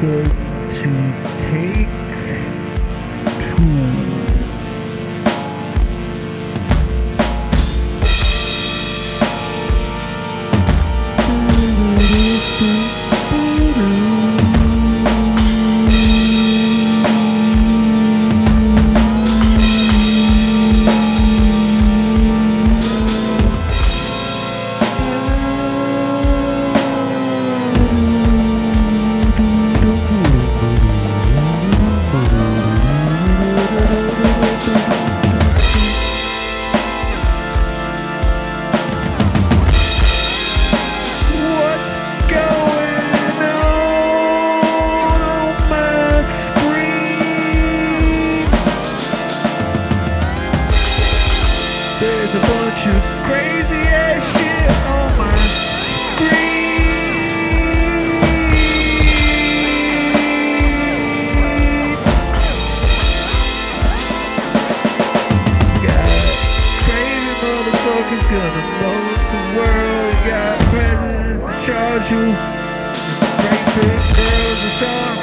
To take There's a bunch of crazy ass shit on my screen. Got crazy motherfuckers gonna blow up the world. Got presidents to charge you. Great big girls to charge